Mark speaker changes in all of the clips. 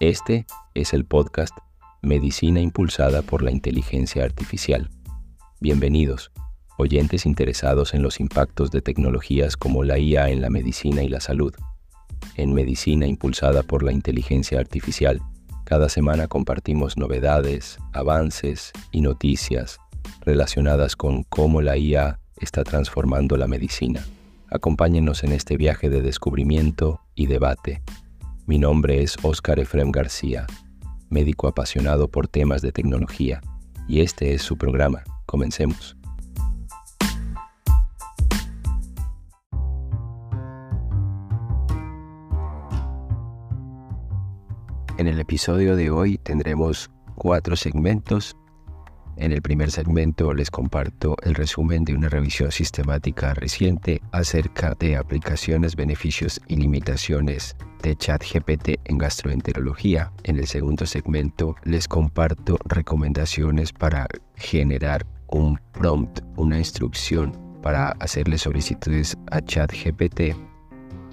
Speaker 1: Este es el podcast Medicina impulsada por la inteligencia artificial. Bienvenidos, oyentes interesados en los impactos de tecnologías como la IA en la medicina y la salud. En Medicina impulsada por la inteligencia artificial, cada semana compartimos novedades, avances y noticias relacionadas con cómo la IA está transformando la medicina. Acompáñenos en este viaje de descubrimiento y debate. Mi nombre es Óscar Efrem García, médico apasionado por temas de tecnología, y este es su programa. Comencemos. En el episodio de hoy tendremos cuatro segmentos en el primer segmento les comparto el resumen de una revisión sistemática reciente acerca de aplicaciones, beneficios y limitaciones de ChatGPT en gastroenterología. En el segundo segmento les comparto recomendaciones para generar un prompt, una instrucción para hacerle solicitudes a ChatGPT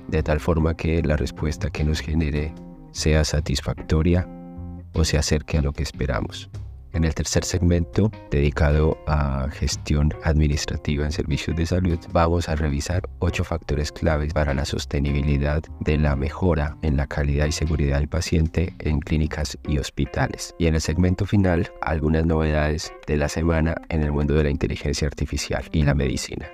Speaker 1: de tal forma que la respuesta que nos genere sea satisfactoria o se acerque a lo que esperamos. En el tercer segmento, dedicado a gestión administrativa en servicios de salud, vamos a revisar ocho factores claves para la sostenibilidad de la mejora en la calidad y seguridad del paciente en clínicas y hospitales. Y en el segmento final, algunas novedades de la semana en el mundo de la inteligencia artificial y la medicina.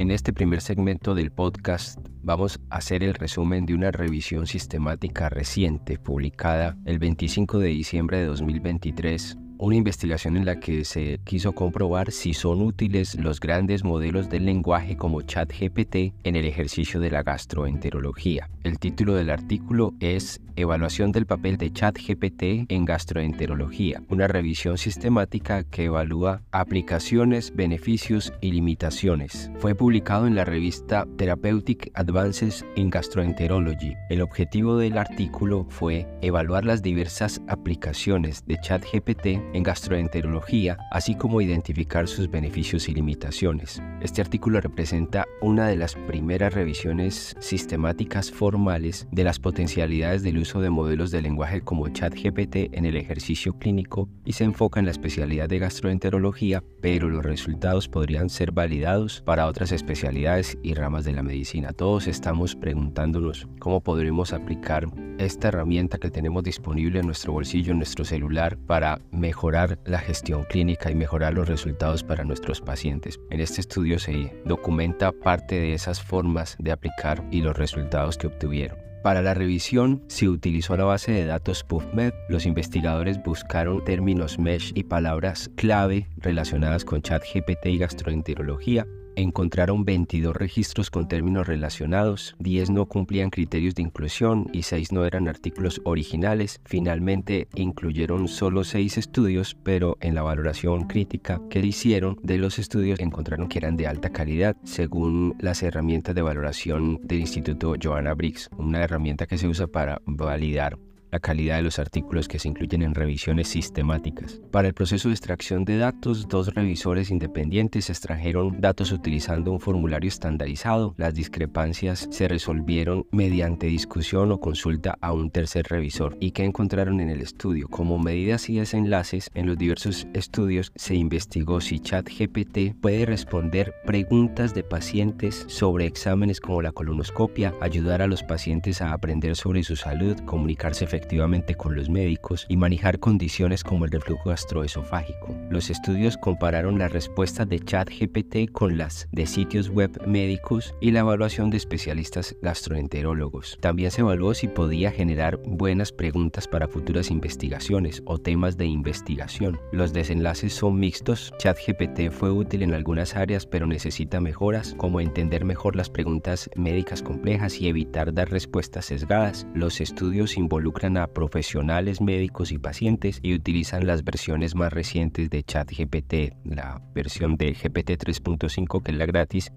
Speaker 1: En este primer segmento del podcast vamos a hacer el resumen de una revisión sistemática reciente publicada el 25 de diciembre de 2023 una investigación en la que se quiso comprobar si son útiles los grandes modelos del lenguaje como ChatGPT en el ejercicio de la gastroenterología. El título del artículo es Evaluación del papel de ChatGPT en gastroenterología, una revisión sistemática que evalúa aplicaciones, beneficios y limitaciones. Fue publicado en la revista Therapeutic Advances in Gastroenterology. El objetivo del artículo fue evaluar las diversas aplicaciones de ChatGPT en gastroenterología, así como identificar sus beneficios y limitaciones. Este artículo representa una de las primeras revisiones sistemáticas formales de las potencialidades del uso de modelos de lenguaje como ChatGPT en el ejercicio clínico y se enfoca en la especialidad de gastroenterología, pero los resultados podrían ser validados para otras especialidades y ramas de la medicina. Todos estamos preguntándonos cómo podremos aplicar esta herramienta que tenemos disponible en nuestro bolsillo, en nuestro celular, para mejorar la gestión clínica y mejorar los resultados para nuestros pacientes. En este estudio se documenta parte de esas formas de aplicar y los resultados que obtuvieron. Para la revisión se utilizó la base de datos PubMed. Los investigadores buscaron términos mesh y palabras clave relacionadas con ChatGPT y gastroenterología encontraron 22 registros con términos relacionados, 10 no cumplían criterios de inclusión y 6 no eran artículos originales. Finalmente incluyeron solo 6 estudios, pero en la valoración crítica que hicieron de los estudios encontraron que eran de alta calidad según las herramientas de valoración del Instituto Joanna Briggs, una herramienta que se usa para validar la calidad de los artículos que se incluyen en revisiones sistemáticas. Para el proceso de extracción de datos, dos revisores independientes extrajeron datos utilizando un formulario estandarizado. Las discrepancias se resolvieron mediante discusión o consulta a un tercer revisor. ¿Y qué encontraron en el estudio? Como medidas y desenlaces, en los diversos estudios se investigó si ChatGPT puede responder preguntas de pacientes sobre exámenes como la colonoscopia, ayudar a los pacientes a aprender sobre su salud, comunicarse efectivamente efectivamente con los médicos y manejar condiciones como el reflujo gastroesofágico. Los estudios compararon las respuestas de ChatGPT con las de sitios web médicos y la evaluación de especialistas gastroenterólogos. También se evaluó si podía generar buenas preguntas para futuras investigaciones o temas de investigación. Los desenlaces son mixtos. ChatGPT fue útil en algunas áreas pero necesita mejoras como entender mejor las preguntas médicas complejas y evitar dar respuestas sesgadas. Los estudios involucran a profesionales médicos y pacientes y utilizan las versiones más recientes de ChatGPT, la versión de GPT 3.5 que es la gratis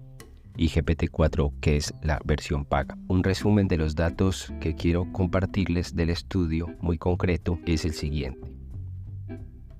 Speaker 1: y GPT-4 que es la versión paga. Un resumen de los datos que quiero compartirles del estudio muy concreto es el siguiente.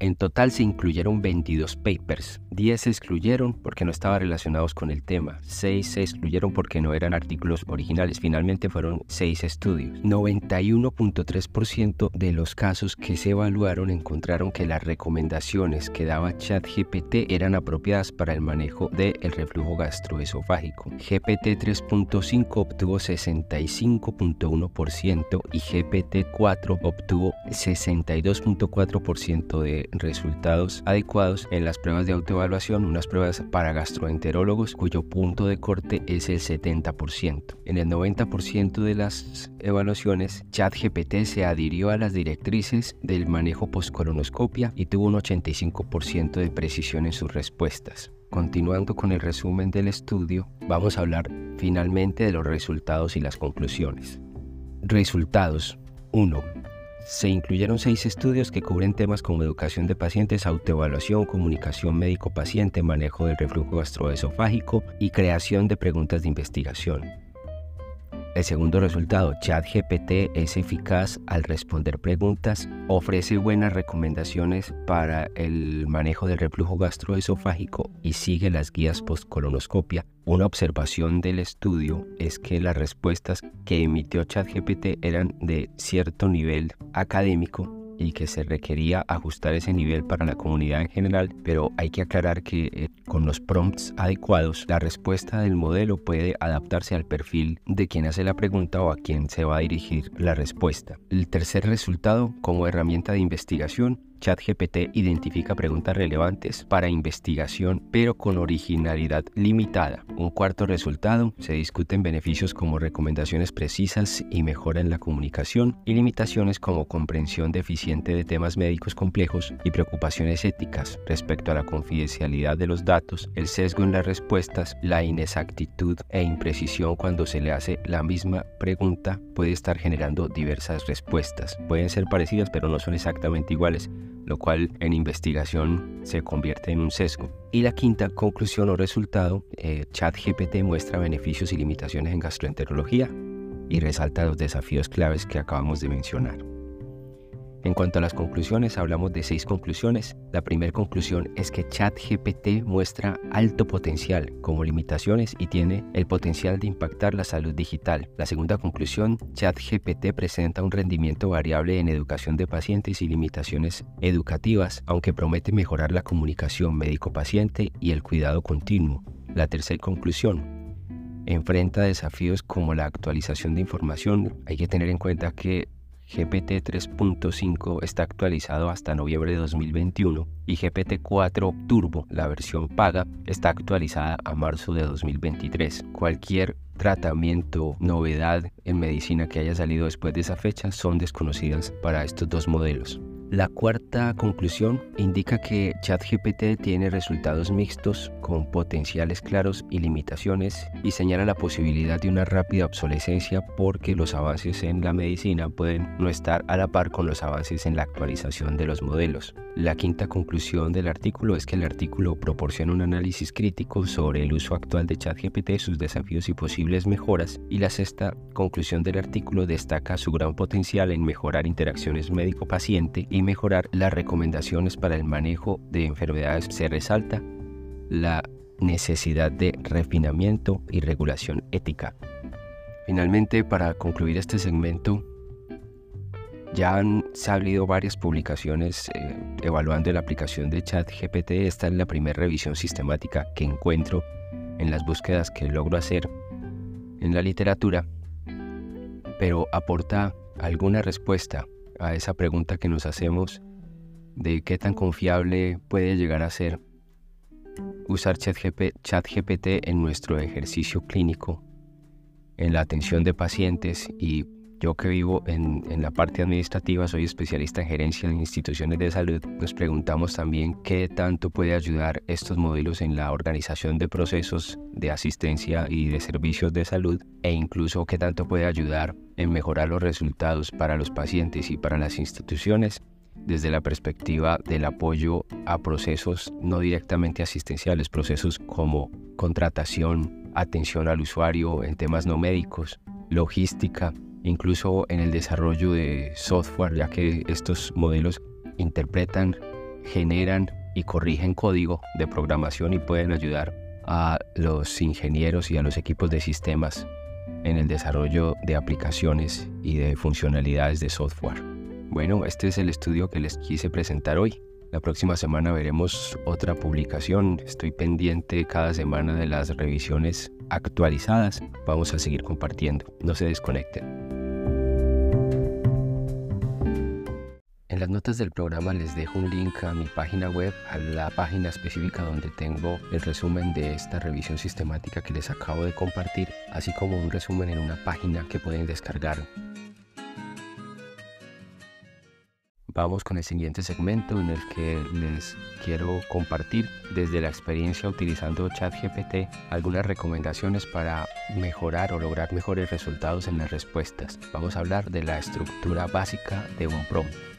Speaker 1: En total se incluyeron 22 papers, 10 se excluyeron porque no estaban relacionados con el tema, 6 se excluyeron porque no eran artículos originales, finalmente fueron 6 estudios. 91.3% de los casos que se evaluaron encontraron que las recomendaciones que daba ChatGPT eran apropiadas para el manejo del reflujo gastroesofágico. GPT 3.5 obtuvo 65.1% y GPT 4 obtuvo 62.4% de resultados adecuados en las pruebas de autoevaluación, unas pruebas para gastroenterólogos cuyo punto de corte es el 70%. En el 90% de las evaluaciones, ChatGPT se adhirió a las directrices del manejo postcolonoscopia y tuvo un 85% de precisión en sus respuestas. Continuando con el resumen del estudio, vamos a hablar finalmente de los resultados y las conclusiones. Resultados 1. Se incluyeron seis estudios que cubren temas como educación de pacientes, autoevaluación, comunicación médico-paciente, manejo del reflujo gastroesofágico y creación de preguntas de investigación. El segundo resultado, ChatGPT es eficaz al responder preguntas, ofrece buenas recomendaciones para el manejo del reflujo gastroesofágico y sigue las guías post-colonoscopia. Una observación del estudio es que las respuestas que emitió ChatGPT eran de cierto nivel académico y que se requería ajustar ese nivel para la comunidad en general, pero hay que aclarar que eh, con los prompts adecuados, la respuesta del modelo puede adaptarse al perfil de quien hace la pregunta o a quien se va a dirigir la respuesta. El tercer resultado, como herramienta de investigación, ChatGPT identifica preguntas relevantes para investigación, pero con originalidad limitada. Un cuarto resultado, se discuten beneficios como recomendaciones precisas y mejora en la comunicación, y limitaciones como comprensión deficiente de temas médicos complejos y preocupaciones éticas respecto a la confidencialidad de los datos, el sesgo en las respuestas, la inexactitud e imprecisión cuando se le hace la misma pregunta puede estar generando diversas respuestas. Pueden ser parecidas pero no son exactamente iguales lo cual en investigación se convierte en un sesgo. Y la quinta conclusión o resultado, eh, ChatGPT muestra beneficios y limitaciones en gastroenterología y resalta los desafíos claves que acabamos de mencionar. En cuanto a las conclusiones, hablamos de seis conclusiones. La primera conclusión es que ChatGPT muestra alto potencial como limitaciones y tiene el potencial de impactar la salud digital. La segunda conclusión, ChatGPT presenta un rendimiento variable en educación de pacientes y limitaciones educativas, aunque promete mejorar la comunicación médico-paciente y el cuidado continuo. La tercera conclusión, enfrenta desafíos como la actualización de información. Hay que tener en cuenta que GPT 3.5 está actualizado hasta noviembre de 2021 y GPT 4 Turbo, la versión paga, está actualizada a marzo de 2023. Cualquier tratamiento, novedad en medicina que haya salido después de esa fecha son desconocidas para estos dos modelos. La cuarta conclusión indica que ChatGPT tiene resultados mixtos con potenciales claros y limitaciones y señala la posibilidad de una rápida obsolescencia porque los avances en la medicina pueden no estar a la par con los avances en la actualización de los modelos. La quinta conclusión del artículo es que el artículo proporciona un análisis crítico sobre el uso actual de ChatGPT, sus desafíos y posibles mejoras. Y la sexta conclusión del artículo destaca su gran potencial en mejorar interacciones médico-paciente y mejorar las recomendaciones para el manejo de enfermedades. Se resalta la necesidad de refinamiento y regulación ética. Finalmente, para concluir este segmento, ya han salido varias publicaciones eh, evaluando la aplicación de ChatGPT. Esta es la primera revisión sistemática que encuentro en las búsquedas que logro hacer en la literatura, pero aporta alguna respuesta a esa pregunta que nos hacemos de qué tan confiable puede llegar a ser usar ChatGPT en nuestro ejercicio clínico, en la atención de pacientes y yo que vivo en, en, la parte administrativa, soy especialista en gerencia en instituciones de salud, nos preguntamos también qué tanto puede ayudar estos modelos en la organización de procesos de asistencia y de servicios de salud e incluso qué tanto puede ayudar en mejorar los resultados para los pacientes y para las instituciones desde la perspectiva del apoyo a procesos no directamente asistenciales, procesos como contratación, atención al usuario en temas no médicos, logística, incluso en el desarrollo de software, ya que estos modelos interpretan
Speaker 2: generan y corrigen código de programación y pueden ayudar a los ingenieros y a los equipos de sistemas en el desarrollo de aplicaciones y de funcionalidades de software. Bueno, este es el estudio que les quise presentar hoy. La próxima semana veremos otra publicación. Estoy pendiente cada semana de las revisiones actualizadas. Vamos a seguir compartiendo. No se desconecten. En las notas del programa les dejo un link a mi página web, a la página específica donde tengo el resumen de esta revisión sistemática que les acabo de compartir, así como un resumen en una página que pueden descargar. Vamos con el siguiente segmento en el que les quiero compartir desde la experiencia utilizando ChatGPT algunas recomendaciones para mejorar o lograr mejores resultados en las respuestas. Vamos a hablar de la estructura básica de un prompt.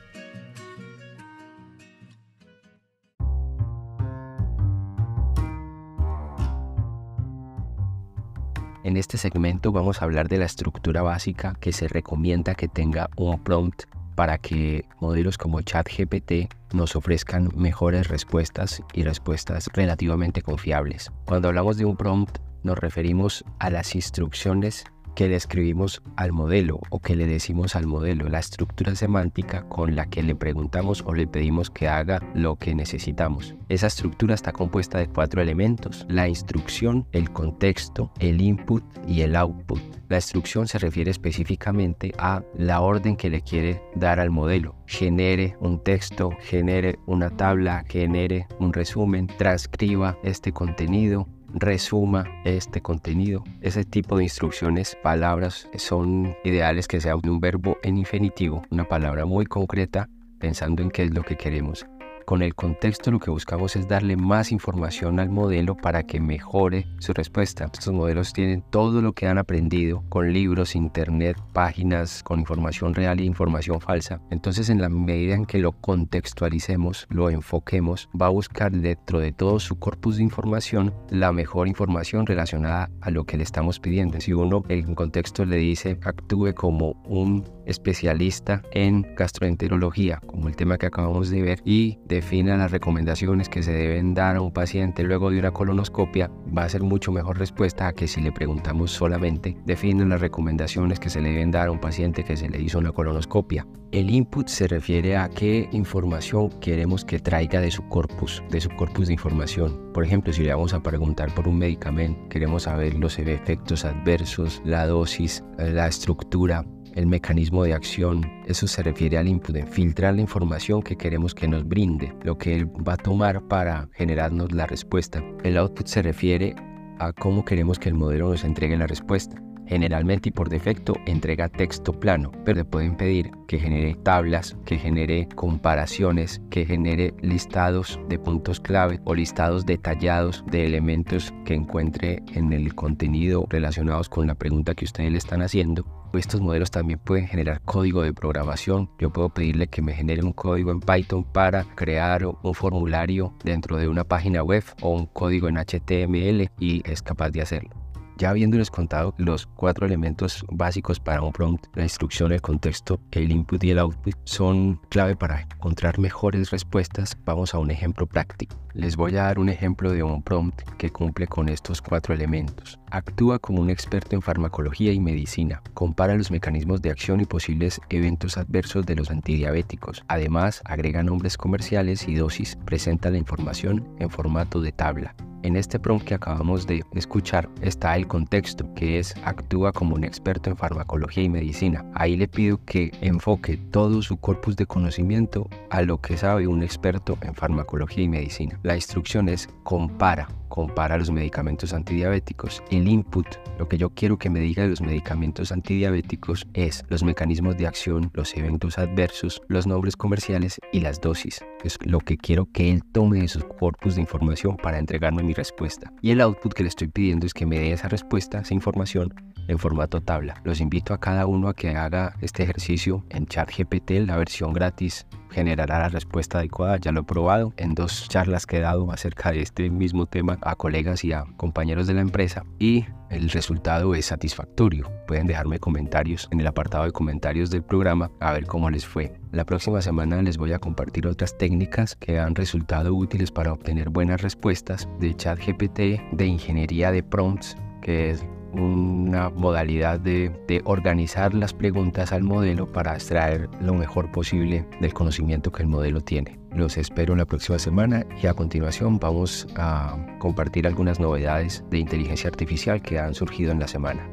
Speaker 2: En este segmento vamos a hablar de la estructura básica que se recomienda que tenga un prompt para que modelos como ChatGPT nos ofrezcan mejores respuestas y respuestas relativamente confiables. Cuando hablamos de un prompt nos referimos a las instrucciones que le escribimos al modelo o que le decimos al modelo, la estructura semántica con la que le preguntamos o le pedimos que haga lo que necesitamos. Esa estructura está compuesta de cuatro elementos, la instrucción, el contexto, el input y el output. La instrucción se refiere específicamente a la orden que le quiere dar al modelo. Genere un texto, genere una tabla, genere un resumen, transcriba este contenido, resuma este contenido. Ese tipo de instrucciones, palabras, son ideales que sea un verbo en infinitivo, una palabra muy concreta pensando en qué es lo que queremos. Con el contexto lo que buscamos es darle más información al modelo para que mejore su respuesta. Estos modelos tienen todo lo que han aprendido con libros, internet, páginas, con información real e información falsa. Entonces en la medida en que lo contextualicemos, lo enfoquemos, va a buscar dentro de todo su corpus de información la mejor información relacionada a lo que le estamos pidiendo. Si uno en contexto le dice actúe como un especialista en gastroenterología, como el tema que acabamos de ver, y defina las recomendaciones que se deben dar a un paciente luego de una colonoscopia, va a ser mucho mejor respuesta a que si le preguntamos solamente, define las recomendaciones que se le deben dar a un paciente que se le hizo una colonoscopia. El input se refiere a qué información queremos que traiga de su corpus, de su corpus de información. Por ejemplo, si le vamos a preguntar por un medicamento, queremos saber los efectos adversos, la dosis, la estructura, el mecanismo de acción. Eso se refiere al input, en filtrar la información que queremos que nos brinde, lo que él va a tomar para generarnos la respuesta. El output se refiere a cómo queremos que el modelo nos entregue la respuesta. Generalmente y por defecto entrega texto plano, pero le pueden pedir que genere tablas, que genere comparaciones, que genere listados de puntos clave o listados detallados de elementos que encuentre en el contenido relacionados con la pregunta que ustedes le están haciendo estos modelos también pueden generar código de programación. Yo puedo pedirle que me genere un código en Python para crear un formulario dentro de una página web o un código en HTML y es capaz de hacerlo. Ya habiéndoles contado los cuatro elementos básicos para un prompt, la instrucción, el contexto, el input y el output son clave para encontrar mejores respuestas, vamos a un ejemplo práctico. Les voy a dar un ejemplo de un prompt que cumple con estos cuatro elementos. Actúa como un experto en farmacología y medicina. Compara los mecanismos de acción y posibles eventos adversos de los antidiabéticos. Además, agrega nombres comerciales y dosis. Presenta la información en formato de tabla. En este prompt que acabamos de escuchar está el contexto, que es actúa como un experto en farmacología y medicina. Ahí le pido que enfoque todo su corpus de conocimiento a lo que sabe un experto en farmacología y medicina. La instrucción es compara compara los medicamentos antidiabéticos. El input, lo que yo quiero que me diga de los medicamentos antidiabéticos es los mecanismos de acción, los eventos adversos, los nombres comerciales y las dosis. Es lo que quiero que él tome de su corpus de información para entregarme mi respuesta. Y el output que le estoy pidiendo es que me dé esa respuesta, esa información en formato tabla. Los invito a cada uno a que haga este ejercicio en ChatGPT, la versión gratis generará la respuesta adecuada. Ya lo he probado en dos charlas que he dado acerca de este mismo tema a colegas y a compañeros de la empresa y el resultado es satisfactorio. Pueden dejarme comentarios en el apartado de comentarios del programa a ver cómo les fue. La próxima semana les voy a compartir otras técnicas que han resultado útiles para obtener buenas respuestas de ChatGPT, de ingeniería de prompts, que es una modalidad de, organizar las preguntas al modelo para extraer lo mejor posible del conocimiento que el modelo tiene. Los espero la próxima semana y a continuación vamos a compartir algunas novedades de inteligencia artificial que han surgido en la semana.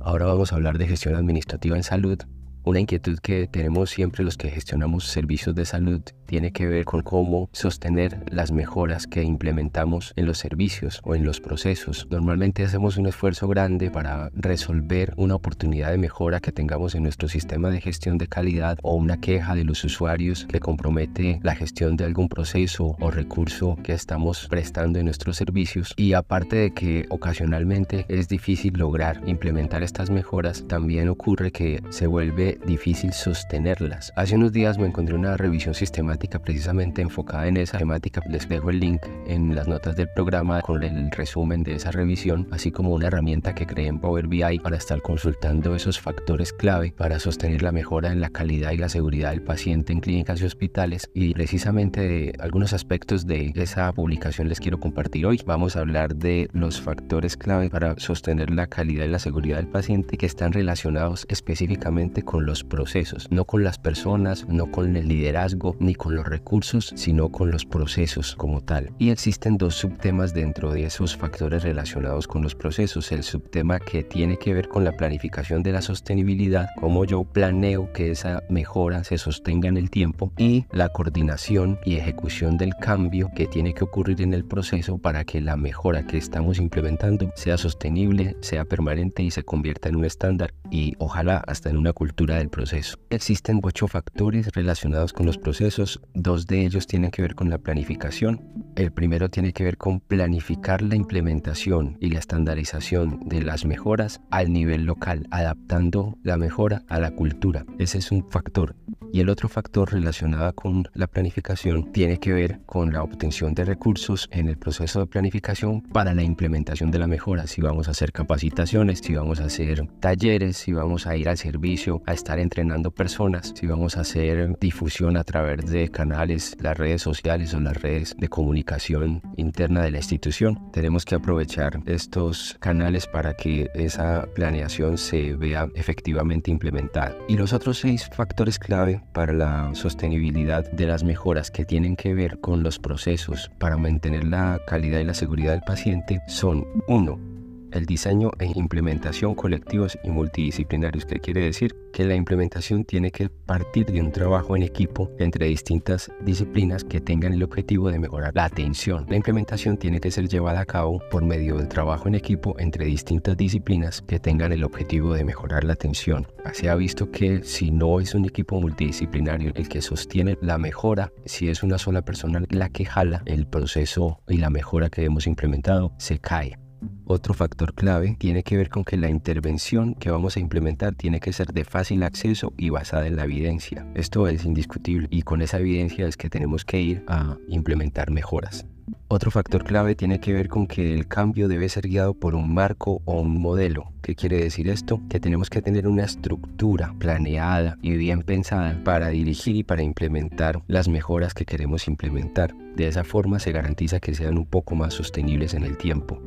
Speaker 2: Ahora vamos a hablar de gestión administrativa en salud una inquietud que tenemos siempre los que gestionamos servicios de salud tiene que ver con cómo sostener las mejoras que implementamos en los servicios o en los procesos. Normalmente hacemos un esfuerzo grande para resolver una oportunidad de mejora que tengamos en nuestro sistema de gestión de calidad o una queja de los usuarios que compromete la gestión de algún proceso o recurso que estamos prestando en nuestros servicios. Y aparte de que ocasionalmente es difícil lograr implementar estas mejoras, también ocurre que se vuelve difícil sostenerlas. Hace unos días me encontré una revisión sistemática precisamente enfocada en esa temática. Les dejo el link en las notas del programa con el resumen de esa revisión, así como una herramienta que creé en Power BI para estar consultando esos factores clave para sostener la mejora en la calidad y la seguridad del paciente en clínicas y hospitales. Y precisamente de algunos aspectos de esa publicación les quiero compartir hoy. Vamos a hablar de los factores clave para sostener la calidad y la seguridad del paciente que están relacionados específicamente con los procesos, no con las personas, no con el liderazgo, ni con los recursos, sino con los procesos como tal. Y existen dos subtemas dentro de esos factores relacionados con los procesos. El subtema que tiene que ver con la planificación de la sostenibilidad, cómo yo planeo que esa mejora se sostenga en el tiempo, y la coordinación y ejecución del cambio que tiene que ocurrir en el proceso para que la mejora que estamos implementando sea sostenible, sea permanente y se convierta en un estándar y ojalá hasta en una cultura del proceso. Existen ocho factores relacionados con los procesos, dos de ellos tienen que ver con la planificación. El primero tiene que ver con planificar la implementación y la estandarización de las mejoras al nivel local, adaptando la mejora a la cultura. Ese es un factor. Y el otro factor relacionado con la planificación tiene que ver con la obtención de recursos en el proceso de planificación para la implementación de la mejora. Si vamos a hacer capacitaciones, si vamos a hacer talleres, si vamos a ir al servicio a estar entrenando personas, si vamos a hacer difusión a través de canales, las redes sociales o las redes de comunicación interna de la institución. Tenemos que aprovechar estos canales para que esa planeación se vea efectivamente implementada. Y los otros seis factores clave para la sostenibilidad de las mejoras que tienen que ver con los procesos para mantener la calidad y la seguridad del paciente son 1 el diseño e implementación colectivos y multidisciplinarios, que quiere decir que la implementación tiene que partir de un trabajo en equipo entre distintas disciplinas que tengan el objetivo de mejorar la atención. La implementación tiene que ser llevada a cabo por medio del trabajo en equipo entre distintas disciplinas que tengan el objetivo de mejorar la atención. Se ha visto que si no es un equipo multidisciplinario el que sostiene la mejora, si es una sola persona la que jala el proceso y la mejora que hemos implementado, se cae. Otro factor clave tiene que ver con que la intervención que vamos a implementar tiene que ser de fácil acceso y basada en la evidencia. Esto es indiscutible y con esa evidencia es que tenemos que ir a implementar mejoras. Otro factor clave tiene que ver con que el cambio debe ser guiado por un marco o un modelo. ¿Qué quiere decir esto? Que tenemos que tener una estructura planeada y bien pensada para dirigir y para implementar las mejoras que queremos implementar. De esa forma se garantiza que sean un poco más sostenibles en el tiempo.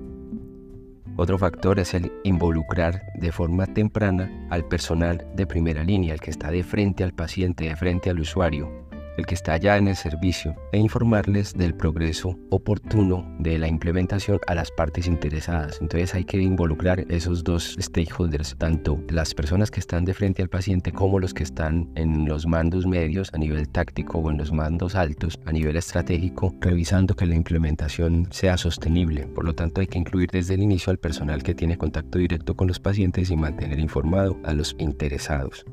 Speaker 2: Otro factor es el involucrar de forma temprana al personal de primera línea, el que está de frente al paciente, de frente al usuario, el que está allá en el servicio, e informarles del progreso oportuno de la implementación a las partes interesadas. Entonces hay que involucrar esos dos stakeholders, tanto las personas que están de frente al paciente como los que están en los mandos medios a nivel táctico o en los mandos altos a nivel estratégico, revisando que la implementación sea sostenible. Por lo tanto hay que incluir desde el inicio al personal que tiene contacto directo con los pacientes y mantener informado a los interesados.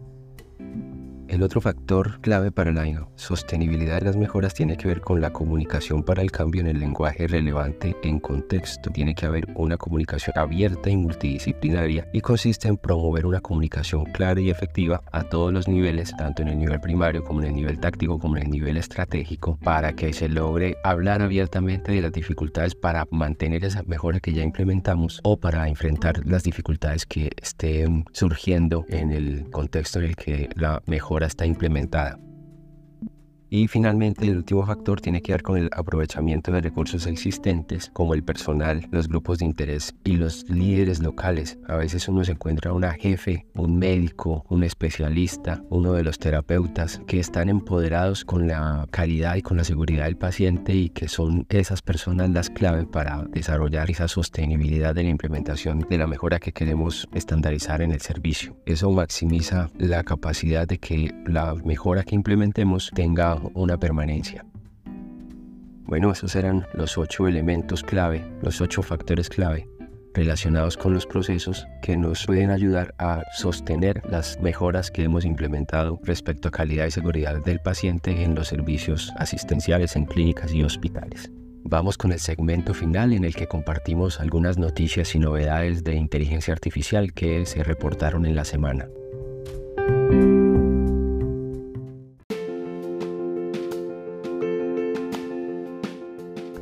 Speaker 1: El otro factor clave para la sostenibilidad de las mejoras tiene que ver con la comunicación para el cambio en el lenguaje relevante en contexto. Tiene que haber una comunicación abierta y multidisciplinaria y consiste en promover una comunicación clara y efectiva a todos los niveles, tanto en el nivel primario como en el nivel táctico como en el nivel estratégico, para que se logre hablar abiertamente de las dificultades para mantener esa mejora que ya implementamos o para enfrentar las dificultades que estén surgiendo en el contexto en el que la mejora está implementada. Y finalmente el último factor tiene que ver con el aprovechamiento de recursos existentes como el personal, los grupos de interés y los líderes locales. A veces uno se encuentra una jefe, un médico, un especialista, uno de los terapeutas que están empoderados con la calidad y con la seguridad del paciente y que son esas personas las clave para desarrollar esa sostenibilidad de la implementación de la mejora que queremos estandarizar en el servicio. Eso maximiza la capacidad de que la mejora que implementemos tenga una permanencia. Bueno, esos eran los ocho elementos clave, los ocho factores clave relacionados con los procesos que nos pueden ayudar a sostener las mejoras que hemos implementado respecto a calidad y seguridad del paciente en los servicios asistenciales en clínicas y hospitales. Vamos con el segmento final en el que compartimos algunas noticias y novedades de inteligencia artificial que se reportaron en la semana.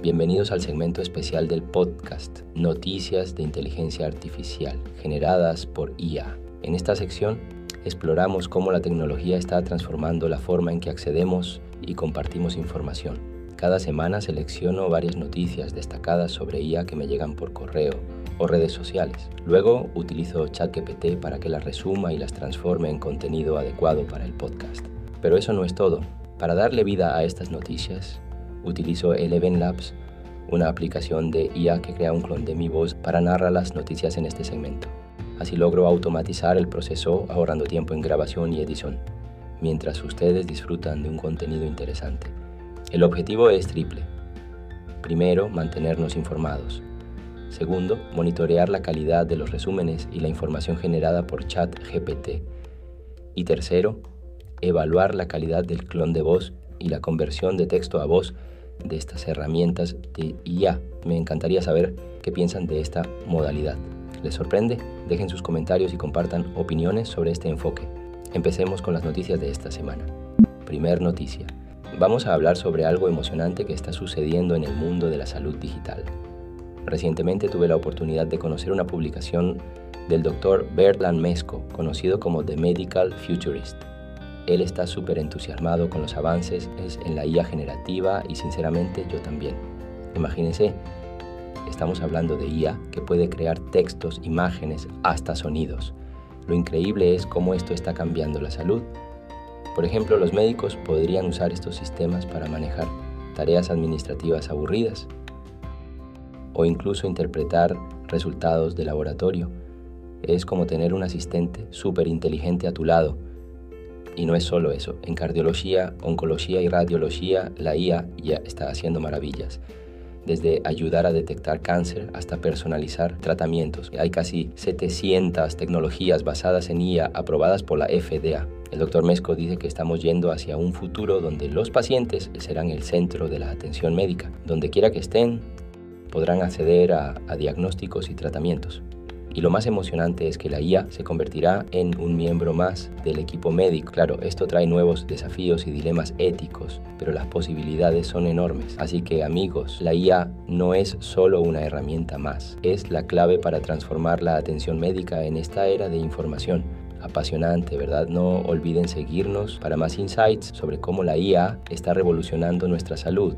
Speaker 1: Bienvenidos al segmento especial del podcast Noticias de Inteligencia Artificial generadas por IA. En esta sección exploramos cómo la tecnología está transformando la forma en que accedemos y compartimos información. Cada semana selecciono varias noticias destacadas sobre IA que me llegan por correo o redes sociales. Luego utilizo ChatGPT para que las resuma y las transforme en contenido adecuado para el podcast. Pero eso no es todo. Para darle vida a estas noticias, utilizo Eleven Labs, una aplicación de IA que crea un clon de mi voz para narrar las noticias en este segmento. Así logro automatizar el proceso ahorrando tiempo en grabación y edición, mientras ustedes disfrutan de un contenido interesante. El objetivo es triple. Primero, mantenernos informados. Segundo, monitorear la calidad de los resúmenes y la información generada por ChatGPT. Y tercero, evaluar la calidad del clon de voz y la conversión de texto a voz de estas herramientas de IA. Me encantaría saber qué piensan de esta modalidad. ¿Les sorprende? Dejen sus comentarios y compartan opiniones sobre este enfoque. Empecemos con las noticias de esta semana. Primer noticia. Vamos a hablar sobre algo emocionante que está sucediendo en el mundo de la salud digital. Recientemente tuve la oportunidad de conocer una publicación del doctor Bertland Mesco, conocido como The Medical Futurist él está súper entusiasmado con los avances en la IA generativa y sinceramente yo también. Imagínense, estamos hablando de IA que puede crear textos, imágenes, hasta sonidos. Lo increíble es cómo esto está cambiando la salud. Por ejemplo, los médicos podrían usar estos sistemas para manejar tareas administrativas aburridas o incluso interpretar resultados de laboratorio. Es como tener un asistente súper inteligente a tu lado y no es solo eso, en cardiología, oncología y radiología la IA ya está haciendo maravillas. Desde ayudar a detectar cáncer hasta personalizar tratamientos. Hay casi 700 tecnologías basadas en IA aprobadas por la FDA. El doctor Mesco dice que estamos yendo hacia un futuro donde los pacientes serán el centro de la atención médica. Donde quiera que estén, podrán acceder a, a diagnósticos y tratamientos. Y lo más emocionante es que la IA se convertirá en un miembro más del equipo médico. Claro, esto trae nuevos desafíos y dilemas éticos, pero las posibilidades son enormes. Así que amigos, la IA no es solo una herramienta más, es la clave para transformar la atención médica en esta era de información apasionante, ¿verdad? No olviden seguirnos para más insights sobre cómo la IA está revolucionando nuestra salud.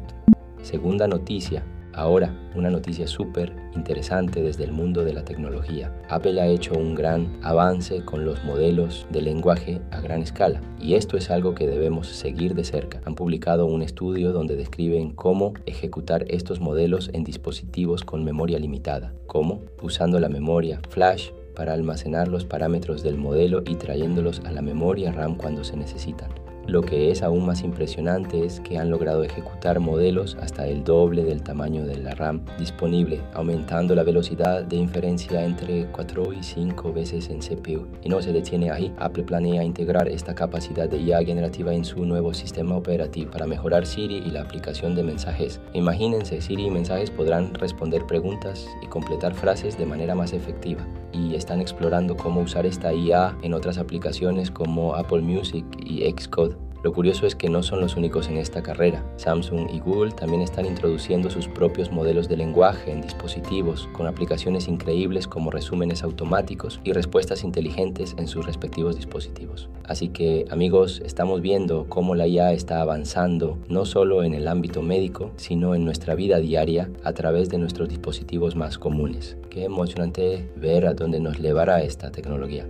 Speaker 1: Segunda noticia, Ahora, una noticia súper interesante desde el mundo de la tecnología. Apple ha hecho un gran avance con los modelos de lenguaje a gran escala y esto es algo que debemos seguir de cerca. Han publicado un estudio donde describen cómo ejecutar estos modelos en dispositivos con memoria limitada. ¿Cómo? Usando la memoria flash para almacenar los parámetros del modelo y trayéndolos a la memoria RAM cuando se necesitan. Lo que es aún más impresionante es que han logrado ejecutar modelos hasta el doble del tamaño de la RAM disponible, aumentando la velocidad de inferencia entre 4 y 5 veces en CPU. Y no se detiene ahí, Apple planea integrar esta capacidad de IA generativa en su nuevo sistema operativo para mejorar Siri y la aplicación de mensajes. Imagínense, Siri y mensajes podrán responder preguntas y completar frases de manera más efectiva. Y están explorando cómo usar esta IA en otras aplicaciones como Apple Music y Xcode. Lo curioso es que no son los únicos en esta carrera. Samsung y Google también están introduciendo sus propios modelos de lenguaje en dispositivos, con aplicaciones increíbles como resúmenes automáticos y respuestas inteligentes en sus respectivos dispositivos. Así que amigos, estamos viendo cómo la IA está avanzando no solo en el ámbito médico, sino en nuestra vida diaria a través de nuestros dispositivos más comunes. Qué emocionante ver a dónde nos llevará esta tecnología.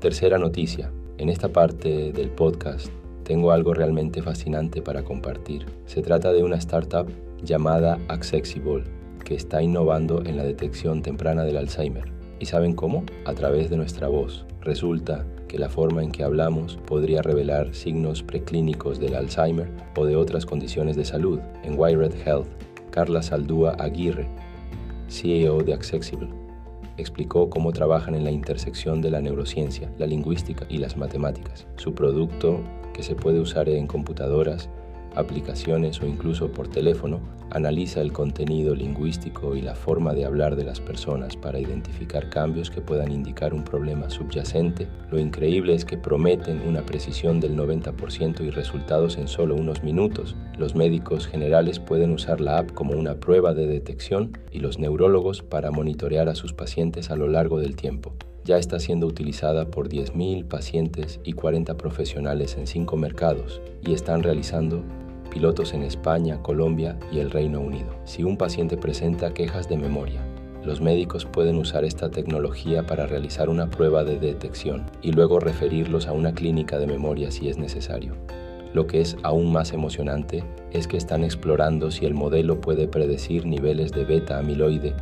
Speaker 1: Tercera noticia. En esta parte del podcast tengo algo realmente fascinante para compartir. Se trata de una startup llamada Accessible, que está innovando en la detección temprana del Alzheimer. ¿Y saben cómo? A través de nuestra voz. Resulta que la forma en que hablamos podría revelar signos preclínicos del Alzheimer o de otras condiciones de salud. En Wired Health, Carla Saldúa Aguirre, CEO de Accessible, explicó cómo trabajan en la intersección de la neurociencia, la lingüística y las matemáticas. Su producto, que se puede usar en computadoras, aplicaciones o incluso por teléfono, analiza el contenido lingüístico y la forma de hablar de las personas para identificar cambios que puedan indicar un problema subyacente. Lo increíble es que prometen una precisión del 90% y resultados en solo unos minutos. Los médicos generales pueden usar la app como una prueba de detección y los neurólogos para monitorear a sus pacientes a lo largo del tiempo ya está siendo utilizada por 10.000 pacientes y 40 profesionales en 5 mercados y están realizando pilotos en España, Colombia y el Reino Unido. Si un paciente presenta quejas de memoria, los médicos pueden usar esta tecnología para realizar una prueba de detección y luego referirlos a una clínica de memoria si es necesario. Lo que es aún más emocionante es que están explorando si el modelo puede predecir niveles de beta amiloide,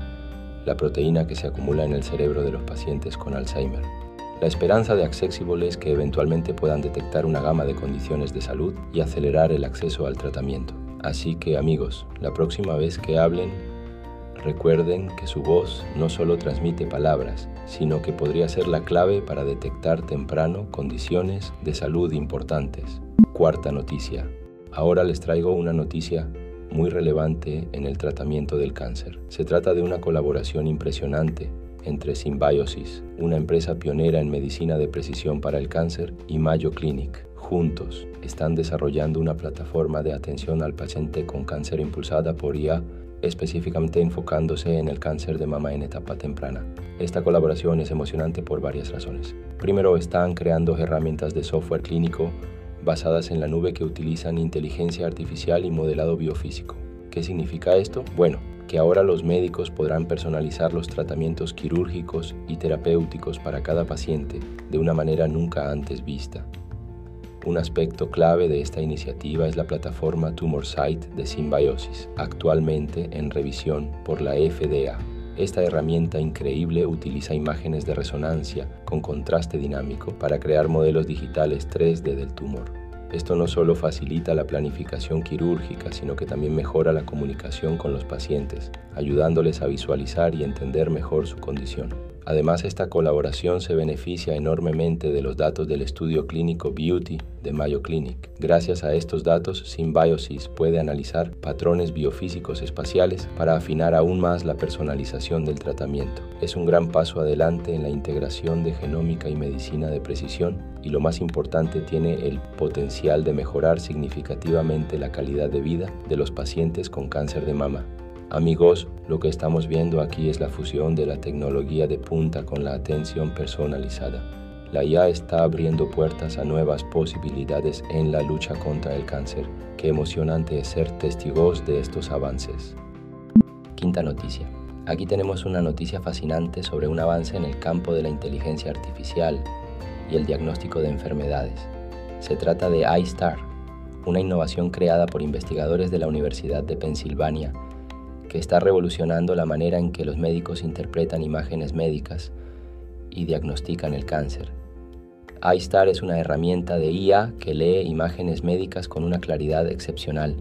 Speaker 1: la proteína que se acumula en el cerebro de los pacientes con Alzheimer. La esperanza de Accessible es que eventualmente puedan detectar una gama de condiciones de salud y acelerar el acceso al tratamiento. Así que amigos, la próxima vez que hablen, recuerden que su voz no solo transmite palabras, sino que podría ser la clave para detectar temprano condiciones de salud importantes. Cuarta noticia. Ahora les traigo una noticia muy relevante en el tratamiento del cáncer. Se trata de una colaboración impresionante entre Symbiosis, una empresa pionera en medicina de precisión para el cáncer, y Mayo Clinic. Juntos están desarrollando una plataforma de atención al paciente con cáncer impulsada por IA específicamente enfocándose en el cáncer de mama en etapa temprana. Esta colaboración es emocionante por varias razones. Primero, están creando herramientas de software clínico basadas en la nube que utilizan inteligencia artificial y modelado biofísico. ¿Qué significa esto? Bueno, que ahora los médicos podrán personalizar los tratamientos quirúrgicos y terapéuticos para cada paciente de una manera nunca antes vista. Un aspecto clave de esta iniciativa es la plataforma TumorSite de Symbiosis, actualmente en revisión por la FDA. Esta herramienta increíble utiliza imágenes de resonancia con contraste dinámico para crear modelos digitales 3D del tumor. Esto no solo facilita la planificación quirúrgica, sino que también mejora la comunicación con los pacientes, ayudándoles a visualizar y entender mejor su condición. Además, esta colaboración se beneficia enormemente de los datos del estudio clínico Beauty de Mayo Clinic. Gracias a estos datos, Symbiosis puede analizar patrones biofísicos espaciales para afinar aún más la personalización del tratamiento. Es un gran paso adelante en la integración de genómica y medicina de precisión y lo más importante tiene el potencial de mejorar significativamente la calidad de vida de los pacientes con cáncer de mama. Amigos, lo que estamos viendo aquí es la fusión de la tecnología de punta con la atención personalizada. La IA está abriendo puertas a nuevas posibilidades en la lucha contra el cáncer. Qué emocionante es ser testigos de estos avances. Quinta noticia. Aquí tenemos una noticia fascinante sobre un avance en el campo de la inteligencia artificial y el diagnóstico de enfermedades. Se trata de iStar, una innovación creada por investigadores de la Universidad de Pensilvania que está revolucionando la manera en que los médicos interpretan imágenes médicas y diagnostican el cáncer. iStar es una herramienta de IA que lee imágenes médicas con una claridad excepcional,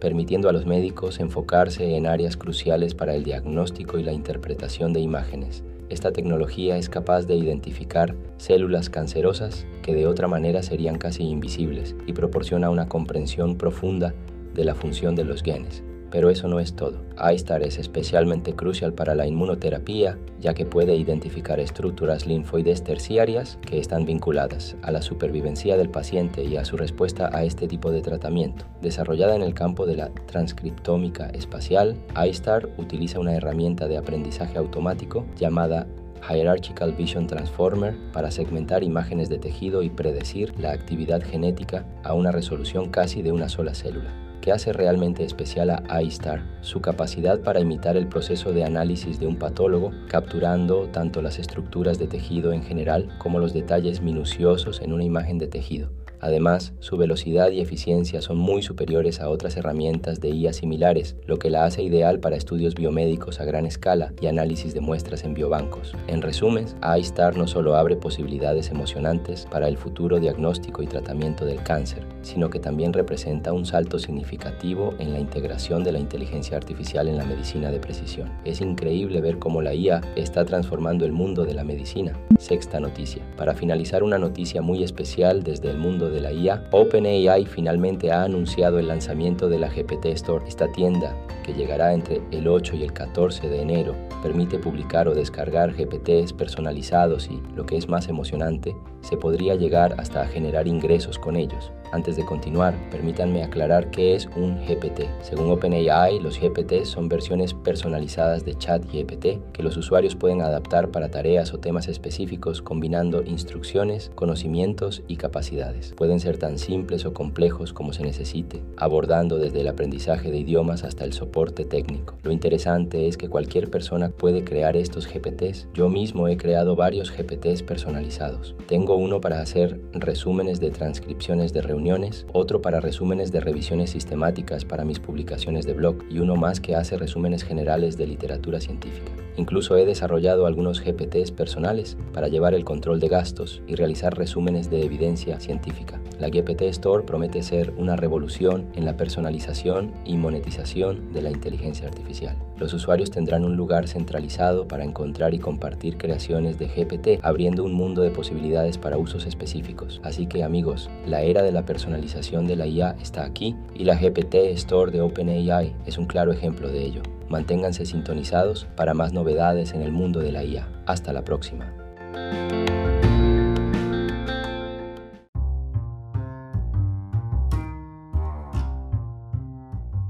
Speaker 1: permitiendo a los médicos enfocarse en áreas cruciales para el diagnóstico y la interpretación de imágenes. Esta tecnología es capaz de identificar células cancerosas que de otra manera serían casi invisibles y proporciona una comprensión profunda de la función de los genes. Pero eso no es todo. iStar es especialmente crucial para la inmunoterapia, ya que puede identificar estructuras linfoides terciarias que están vinculadas a la supervivencia del paciente y a su respuesta a este tipo de tratamiento. Desarrollada en el campo de la transcriptómica espacial, iStar utiliza una herramienta de aprendizaje automático llamada Hierarchical Vision Transformer para segmentar imágenes de tejido y predecir la actividad genética a una resolución casi de una sola célula que hace realmente especial a iStar, su capacidad para imitar el proceso de análisis de un patólogo, capturando tanto las estructuras de tejido en general como los detalles minuciosos en una imagen de tejido. Además, su velocidad y eficiencia son muy superiores a otras herramientas de IA similares, lo que la hace ideal para estudios biomédicos a gran escala y análisis de muestras en biobancos. En resumen, iStar no solo abre posibilidades emocionantes para el futuro diagnóstico y tratamiento del cáncer, sino que también representa un salto significativo en la integración de la inteligencia artificial en la medicina de precisión. Es increíble ver cómo la IA está transformando el mundo de la medicina. Sexta noticia. Para finalizar una noticia muy especial desde el mundo de la IA, OpenAI finalmente ha anunciado el lanzamiento de la GPT Store. Esta tienda, que llegará entre el 8 y el 14 de enero, permite publicar o descargar GPTs personalizados y, lo que es más emocionante, se podría llegar hasta a generar ingresos con ellos. Antes de continuar, permítanme aclarar qué es un GPT. Según OpenAI, los GPT son versiones personalizadas de ChatGPT que los usuarios pueden adaptar para tareas o temas específicos combinando instrucciones, conocimientos y capacidades. Pueden ser tan simples o complejos como se necesite, abordando desde el aprendizaje de idiomas hasta el soporte técnico. Lo interesante es que cualquier persona puede crear estos GPTs. Yo mismo he creado varios GPTs personalizados. Tengo uno para hacer resúmenes de transcripciones de reuniones otro para resúmenes de revisiones sistemáticas para mis publicaciones de blog y uno más que hace resúmenes generales de literatura científica. Incluso he desarrollado algunos GPTs personales para llevar el control de gastos y realizar resúmenes de evidencia científica. La GPT Store promete ser una revolución en la personalización y monetización de la inteligencia artificial. Los usuarios tendrán un lugar centralizado para encontrar y compartir creaciones de GPT, abriendo un mundo de posibilidades para usos específicos. Así que amigos, la era de la personalización de la IA está aquí y la GPT Store de OpenAI es un claro ejemplo de ello. Manténganse sintonizados para más novedades en el mundo de la IA. Hasta la próxima.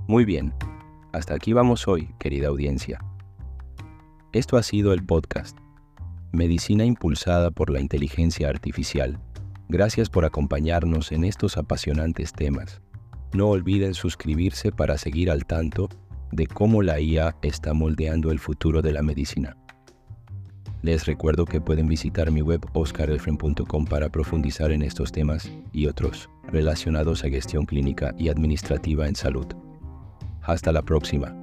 Speaker 1: Muy bien, hasta aquí vamos hoy, querida audiencia. Esto ha sido el podcast, Medicina impulsada por la inteligencia artificial. Gracias por acompañarnos en estos apasionantes temas. No olviden suscribirse para seguir al tanto de cómo la IA está moldeando el futuro de la medicina. Les recuerdo que pueden visitar mi web oscarelfren.com para profundizar en estos temas y otros relacionados a gestión clínica y administrativa en salud. Hasta la próxima.